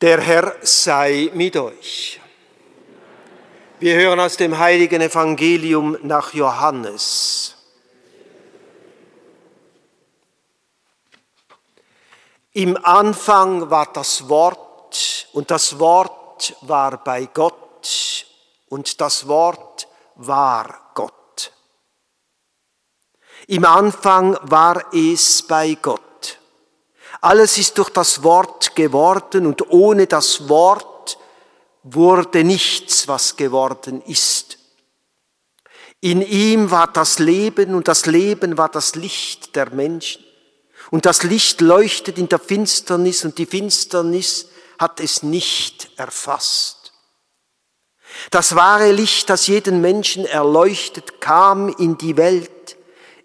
Der Herr sei mit euch. Wir hören aus dem heiligen Evangelium nach Johannes. Im Anfang war das Wort und das Wort war bei Gott und das Wort war Gott. Im Anfang war es bei Gott. Alles ist durch das Wort geworden und ohne das Wort wurde nichts, was geworden ist. In ihm war das Leben und das Leben war das Licht der Menschen. Und das Licht leuchtet in der Finsternis und die Finsternis hat es nicht erfasst. Das wahre Licht, das jeden Menschen erleuchtet, kam in die Welt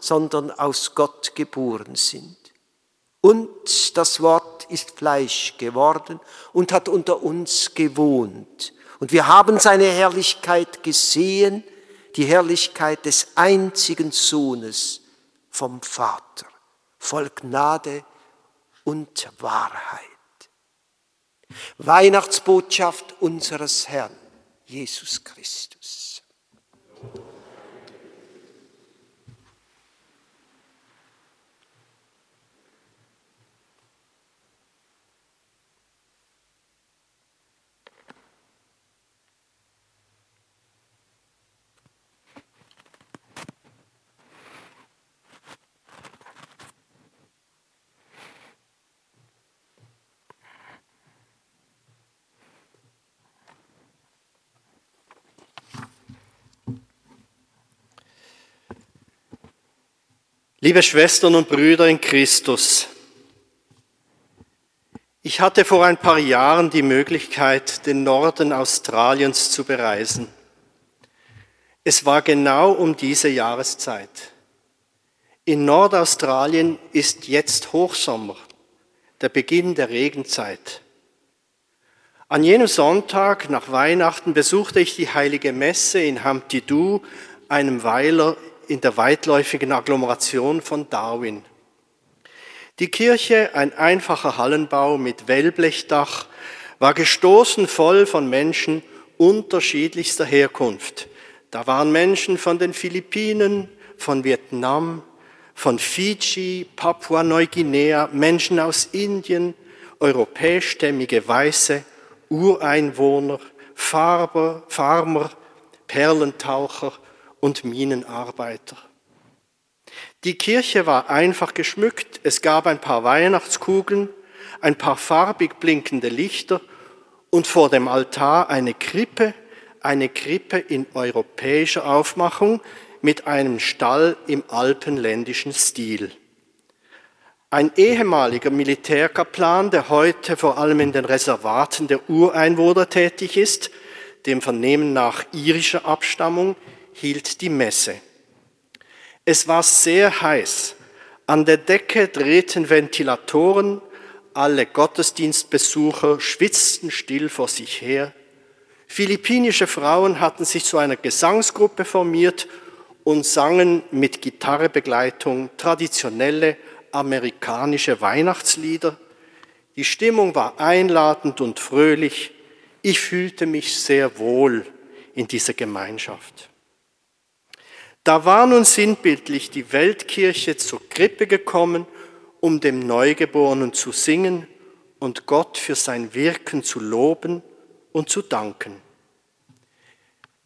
sondern aus Gott geboren sind. Und das Wort ist Fleisch geworden und hat unter uns gewohnt. Und wir haben seine Herrlichkeit gesehen, die Herrlichkeit des einzigen Sohnes vom Vater, voll Gnade und Wahrheit. Weihnachtsbotschaft unseres Herrn, Jesus Christus. Liebe Schwestern und Brüder in Christus, ich hatte vor ein paar Jahren die Möglichkeit, den Norden Australiens zu bereisen. Es war genau um diese Jahreszeit. In Nordaustralien ist jetzt Hochsommer, der Beginn der Regenzeit. An jenem Sonntag nach Weihnachten besuchte ich die heilige Messe in Hamtidu, einem Weiler in der weitläufigen Agglomeration von Darwin. Die Kirche, ein einfacher Hallenbau mit Wellblechdach, war gestoßen voll von Menschen unterschiedlichster Herkunft. Da waren Menschen von den Philippinen, von Vietnam, von Fiji, Papua-Neuguinea, Menschen aus Indien, europäischstämmige Weiße, Ureinwohner, Farber, Farmer, Perlentaucher und Minenarbeiter. Die Kirche war einfach geschmückt. Es gab ein paar Weihnachtskugeln, ein paar farbig blinkende Lichter und vor dem Altar eine Krippe, eine Krippe in europäischer Aufmachung mit einem Stall im alpenländischen Stil. Ein ehemaliger Militärkaplan, der heute vor allem in den Reservaten der Ureinwohner tätig ist, dem Vernehmen nach irischer Abstammung, hielt die Messe. Es war sehr heiß. An der Decke drehten Ventilatoren, alle Gottesdienstbesucher schwitzten still vor sich her. Philippinische Frauen hatten sich zu einer Gesangsgruppe formiert und sangen mit Gitarrebegleitung traditionelle amerikanische Weihnachtslieder. Die Stimmung war einladend und fröhlich. Ich fühlte mich sehr wohl in dieser Gemeinschaft. Da war nun sinnbildlich die Weltkirche zur Krippe gekommen, um dem Neugeborenen zu singen und Gott für sein Wirken zu loben und zu danken.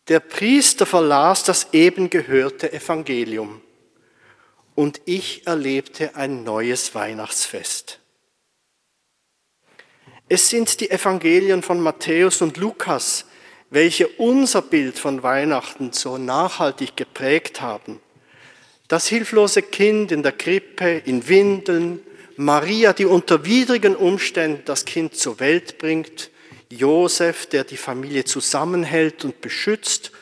Der Priester verlas das eben gehörte Evangelium und ich erlebte ein neues Weihnachtsfest. Es sind die Evangelien von Matthäus und Lukas, welche unser Bild von Weihnachten so nachhaltig geprägt haben. Das hilflose Kind in der Krippe, in Windeln, Maria, die unter widrigen Umständen das Kind zur Welt bringt, Josef, der die Familie zusammenhält und beschützt,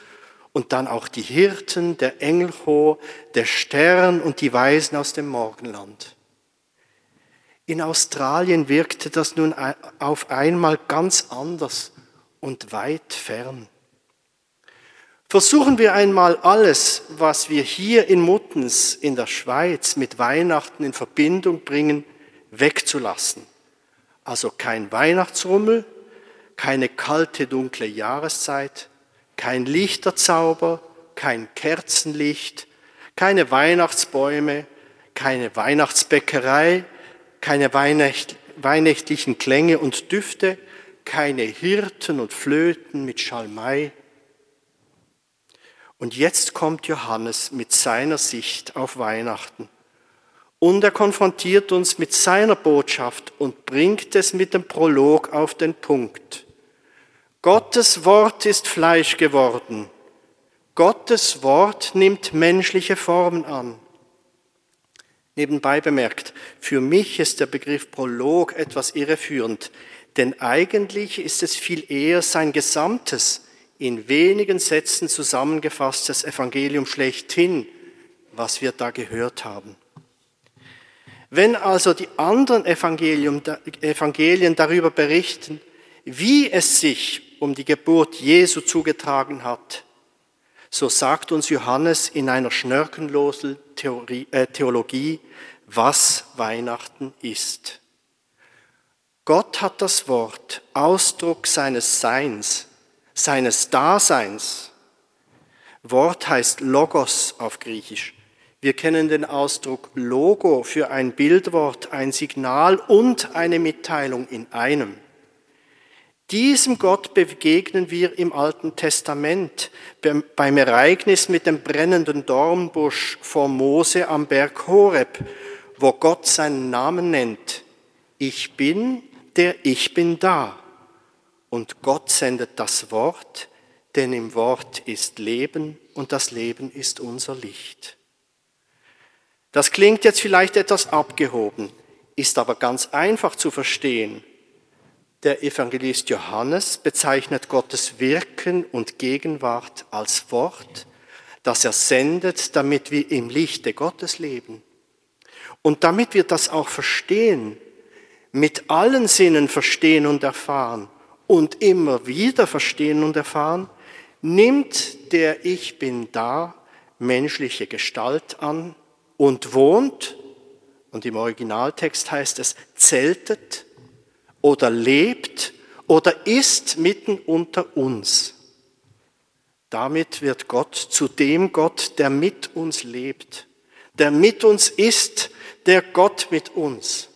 und dann auch die Hirten, der Engelchor, der Stern und die Weisen aus dem Morgenland. In Australien wirkte das nun auf einmal ganz anders und weit fern. Versuchen wir einmal alles, was wir hier in Muttens in der Schweiz mit Weihnachten in Verbindung bringen, wegzulassen. Also kein Weihnachtsrummel, keine kalte, dunkle Jahreszeit, kein Lichterzauber, kein Kerzenlicht, keine Weihnachtsbäume, keine Weihnachtsbäckerei, keine weihnachtlichen Klänge und Düfte, keine Hirten und Flöten mit Schalmei. Und jetzt kommt Johannes mit seiner Sicht auf Weihnachten. Und er konfrontiert uns mit seiner Botschaft und bringt es mit dem Prolog auf den Punkt. Gottes Wort ist Fleisch geworden. Gottes Wort nimmt menschliche Formen an. Nebenbei bemerkt, für mich ist der Begriff Prolog etwas irreführend, denn eigentlich ist es viel eher sein gesamtes, in wenigen Sätzen zusammengefasstes Evangelium schlechthin, was wir da gehört haben. Wenn also die anderen Evangelien darüber berichten, wie es sich um die Geburt Jesu zugetragen hat, so sagt uns Johannes in einer schnörkenlosen äh, Theologie, was Weihnachten ist. Gott hat das Wort, Ausdruck seines Seins, seines Daseins. Wort heißt Logos auf Griechisch. Wir kennen den Ausdruck Logo für ein Bildwort, ein Signal und eine Mitteilung in einem. Diesem Gott begegnen wir im Alten Testament beim Ereignis mit dem brennenden Dornbusch vor Mose am Berg Horeb, wo Gott seinen Namen nennt. Ich bin, der ich bin da. Und Gott sendet das Wort, denn im Wort ist Leben und das Leben ist unser Licht. Das klingt jetzt vielleicht etwas abgehoben, ist aber ganz einfach zu verstehen. Der Evangelist Johannes bezeichnet Gottes Wirken und Gegenwart als Wort, das er sendet, damit wir im Lichte Gottes leben. Und damit wir das auch verstehen, mit allen Sinnen verstehen und erfahren und immer wieder verstehen und erfahren, nimmt der Ich bin da menschliche Gestalt an und wohnt, und im Originaltext heißt es, zeltet, oder lebt oder ist mitten unter uns. Damit wird Gott zu dem Gott, der mit uns lebt, der mit uns ist, der Gott mit uns.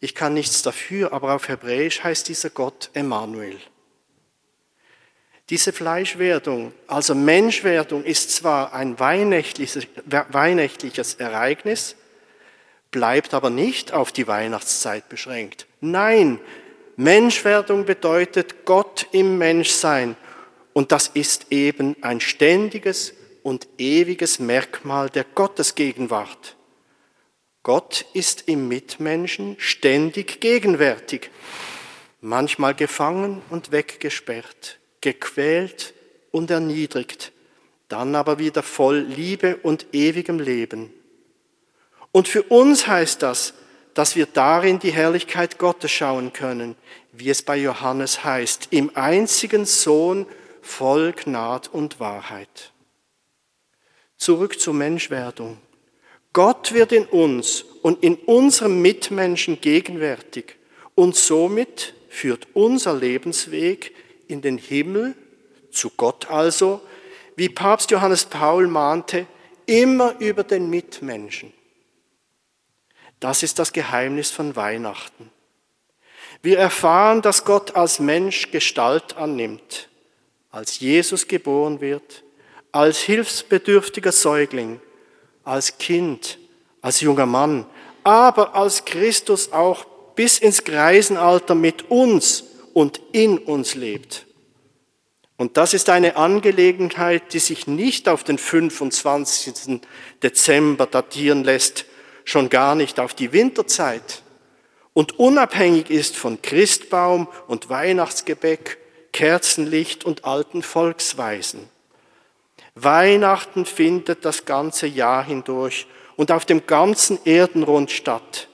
Ich kann nichts dafür, aber auf Hebräisch heißt dieser Gott Emmanuel. Diese Fleischwerdung, also Menschwerdung, ist zwar ein weihnachtliches, weihnachtliches Ereignis, bleibt aber nicht auf die Weihnachtszeit beschränkt. Nein, Menschwerdung bedeutet Gott im Menschsein und das ist eben ein ständiges und ewiges Merkmal der Gottesgegenwart. Gott ist im Mitmenschen ständig gegenwärtig, manchmal gefangen und weggesperrt, gequält und erniedrigt, dann aber wieder voll Liebe und ewigem Leben. Und für uns heißt das, dass wir darin die Herrlichkeit Gottes schauen können, wie es bei Johannes heißt, im einzigen Sohn voll Gnad und Wahrheit. Zurück zur Menschwerdung. Gott wird in uns und in unserem Mitmenschen gegenwärtig und somit führt unser Lebensweg in den Himmel, zu Gott also, wie Papst Johannes Paul mahnte, immer über den Mitmenschen. Das ist das Geheimnis von Weihnachten. Wir erfahren, dass Gott als Mensch Gestalt annimmt, als Jesus geboren wird, als hilfsbedürftiger Säugling, als Kind, als junger Mann, aber als Christus auch bis ins Greisenalter mit uns und in uns lebt. Und das ist eine Angelegenheit, die sich nicht auf den 25. Dezember datieren lässt, schon gar nicht auf die Winterzeit und unabhängig ist von Christbaum und Weihnachtsgebäck, Kerzenlicht und alten Volksweisen. Weihnachten findet das ganze Jahr hindurch und auf dem ganzen Erdenrund statt.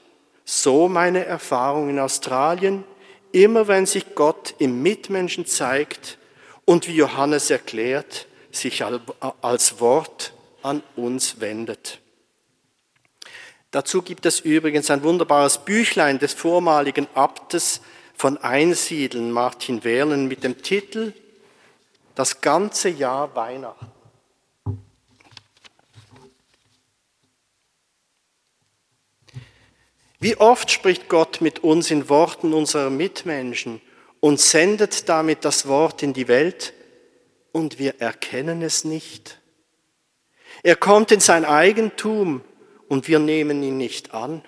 So meine Erfahrung in Australien, immer wenn sich Gott im Mitmenschen zeigt und wie Johannes erklärt, sich als Wort an uns wendet. Dazu gibt es übrigens ein wunderbares Büchlein des vormaligen Abtes von Einsiedeln, Martin Wehrlen, mit dem Titel Das ganze Jahr Weihnachten. Wie oft spricht Gott mit uns in Worten unserer Mitmenschen und sendet damit das Wort in die Welt und wir erkennen es nicht. Er kommt in sein Eigentum und wir nehmen ihn nicht an.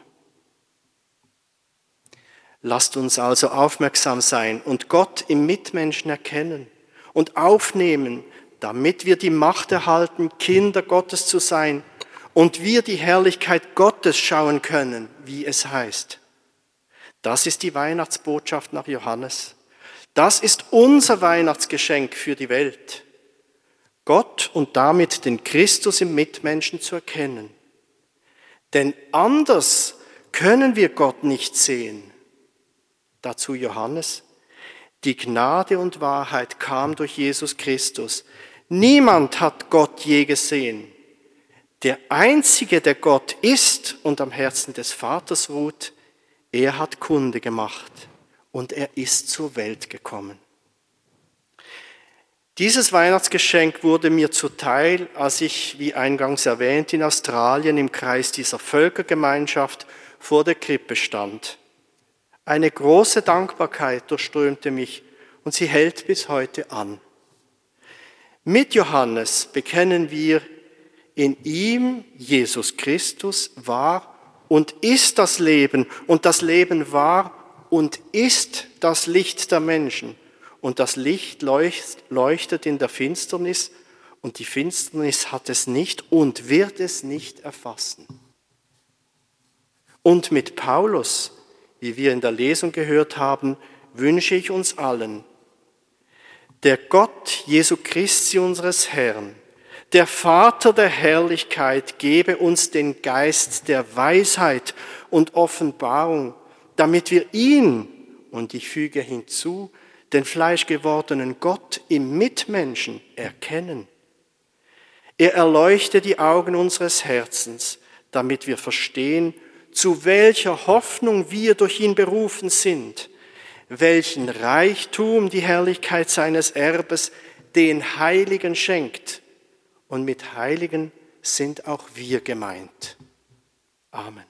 Lasst uns also aufmerksam sein und Gott im Mitmenschen erkennen und aufnehmen, damit wir die Macht erhalten, Kinder Gottes zu sein und wir die Herrlichkeit Gottes schauen können, wie es heißt. Das ist die Weihnachtsbotschaft nach Johannes. Das ist unser Weihnachtsgeschenk für die Welt. Gott und damit den Christus im Mitmenschen zu erkennen. Denn anders können wir Gott nicht sehen. Dazu Johannes. Die Gnade und Wahrheit kam durch Jesus Christus. Niemand hat Gott je gesehen. Der Einzige, der Gott ist und am Herzen des Vaters ruht, er hat Kunde gemacht und er ist zur Welt gekommen. Dieses Weihnachtsgeschenk wurde mir zuteil, als ich, wie eingangs erwähnt, in Australien im Kreis dieser Völkergemeinschaft vor der Krippe stand. Eine große Dankbarkeit durchströmte mich und sie hält bis heute an. Mit Johannes bekennen wir, in ihm, Jesus Christus, war und ist das Leben. Und das Leben war und ist das Licht der Menschen. Und das Licht leuchtet in der Finsternis. Und die Finsternis hat es nicht und wird es nicht erfassen. Und mit Paulus, wie wir in der Lesung gehört haben, wünsche ich uns allen, der Gott Jesu Christi unseres Herrn, der Vater der Herrlichkeit, gebe uns den Geist der Weisheit und Offenbarung, damit wir ihn, und ich füge hinzu, den fleischgewordenen Gott im Mitmenschen erkennen. Er erleuchte die Augen unseres Herzens, damit wir verstehen, zu welcher Hoffnung wir durch ihn berufen sind, welchen Reichtum die Herrlichkeit seines Erbes den Heiligen schenkt. Und mit Heiligen sind auch wir gemeint. Amen.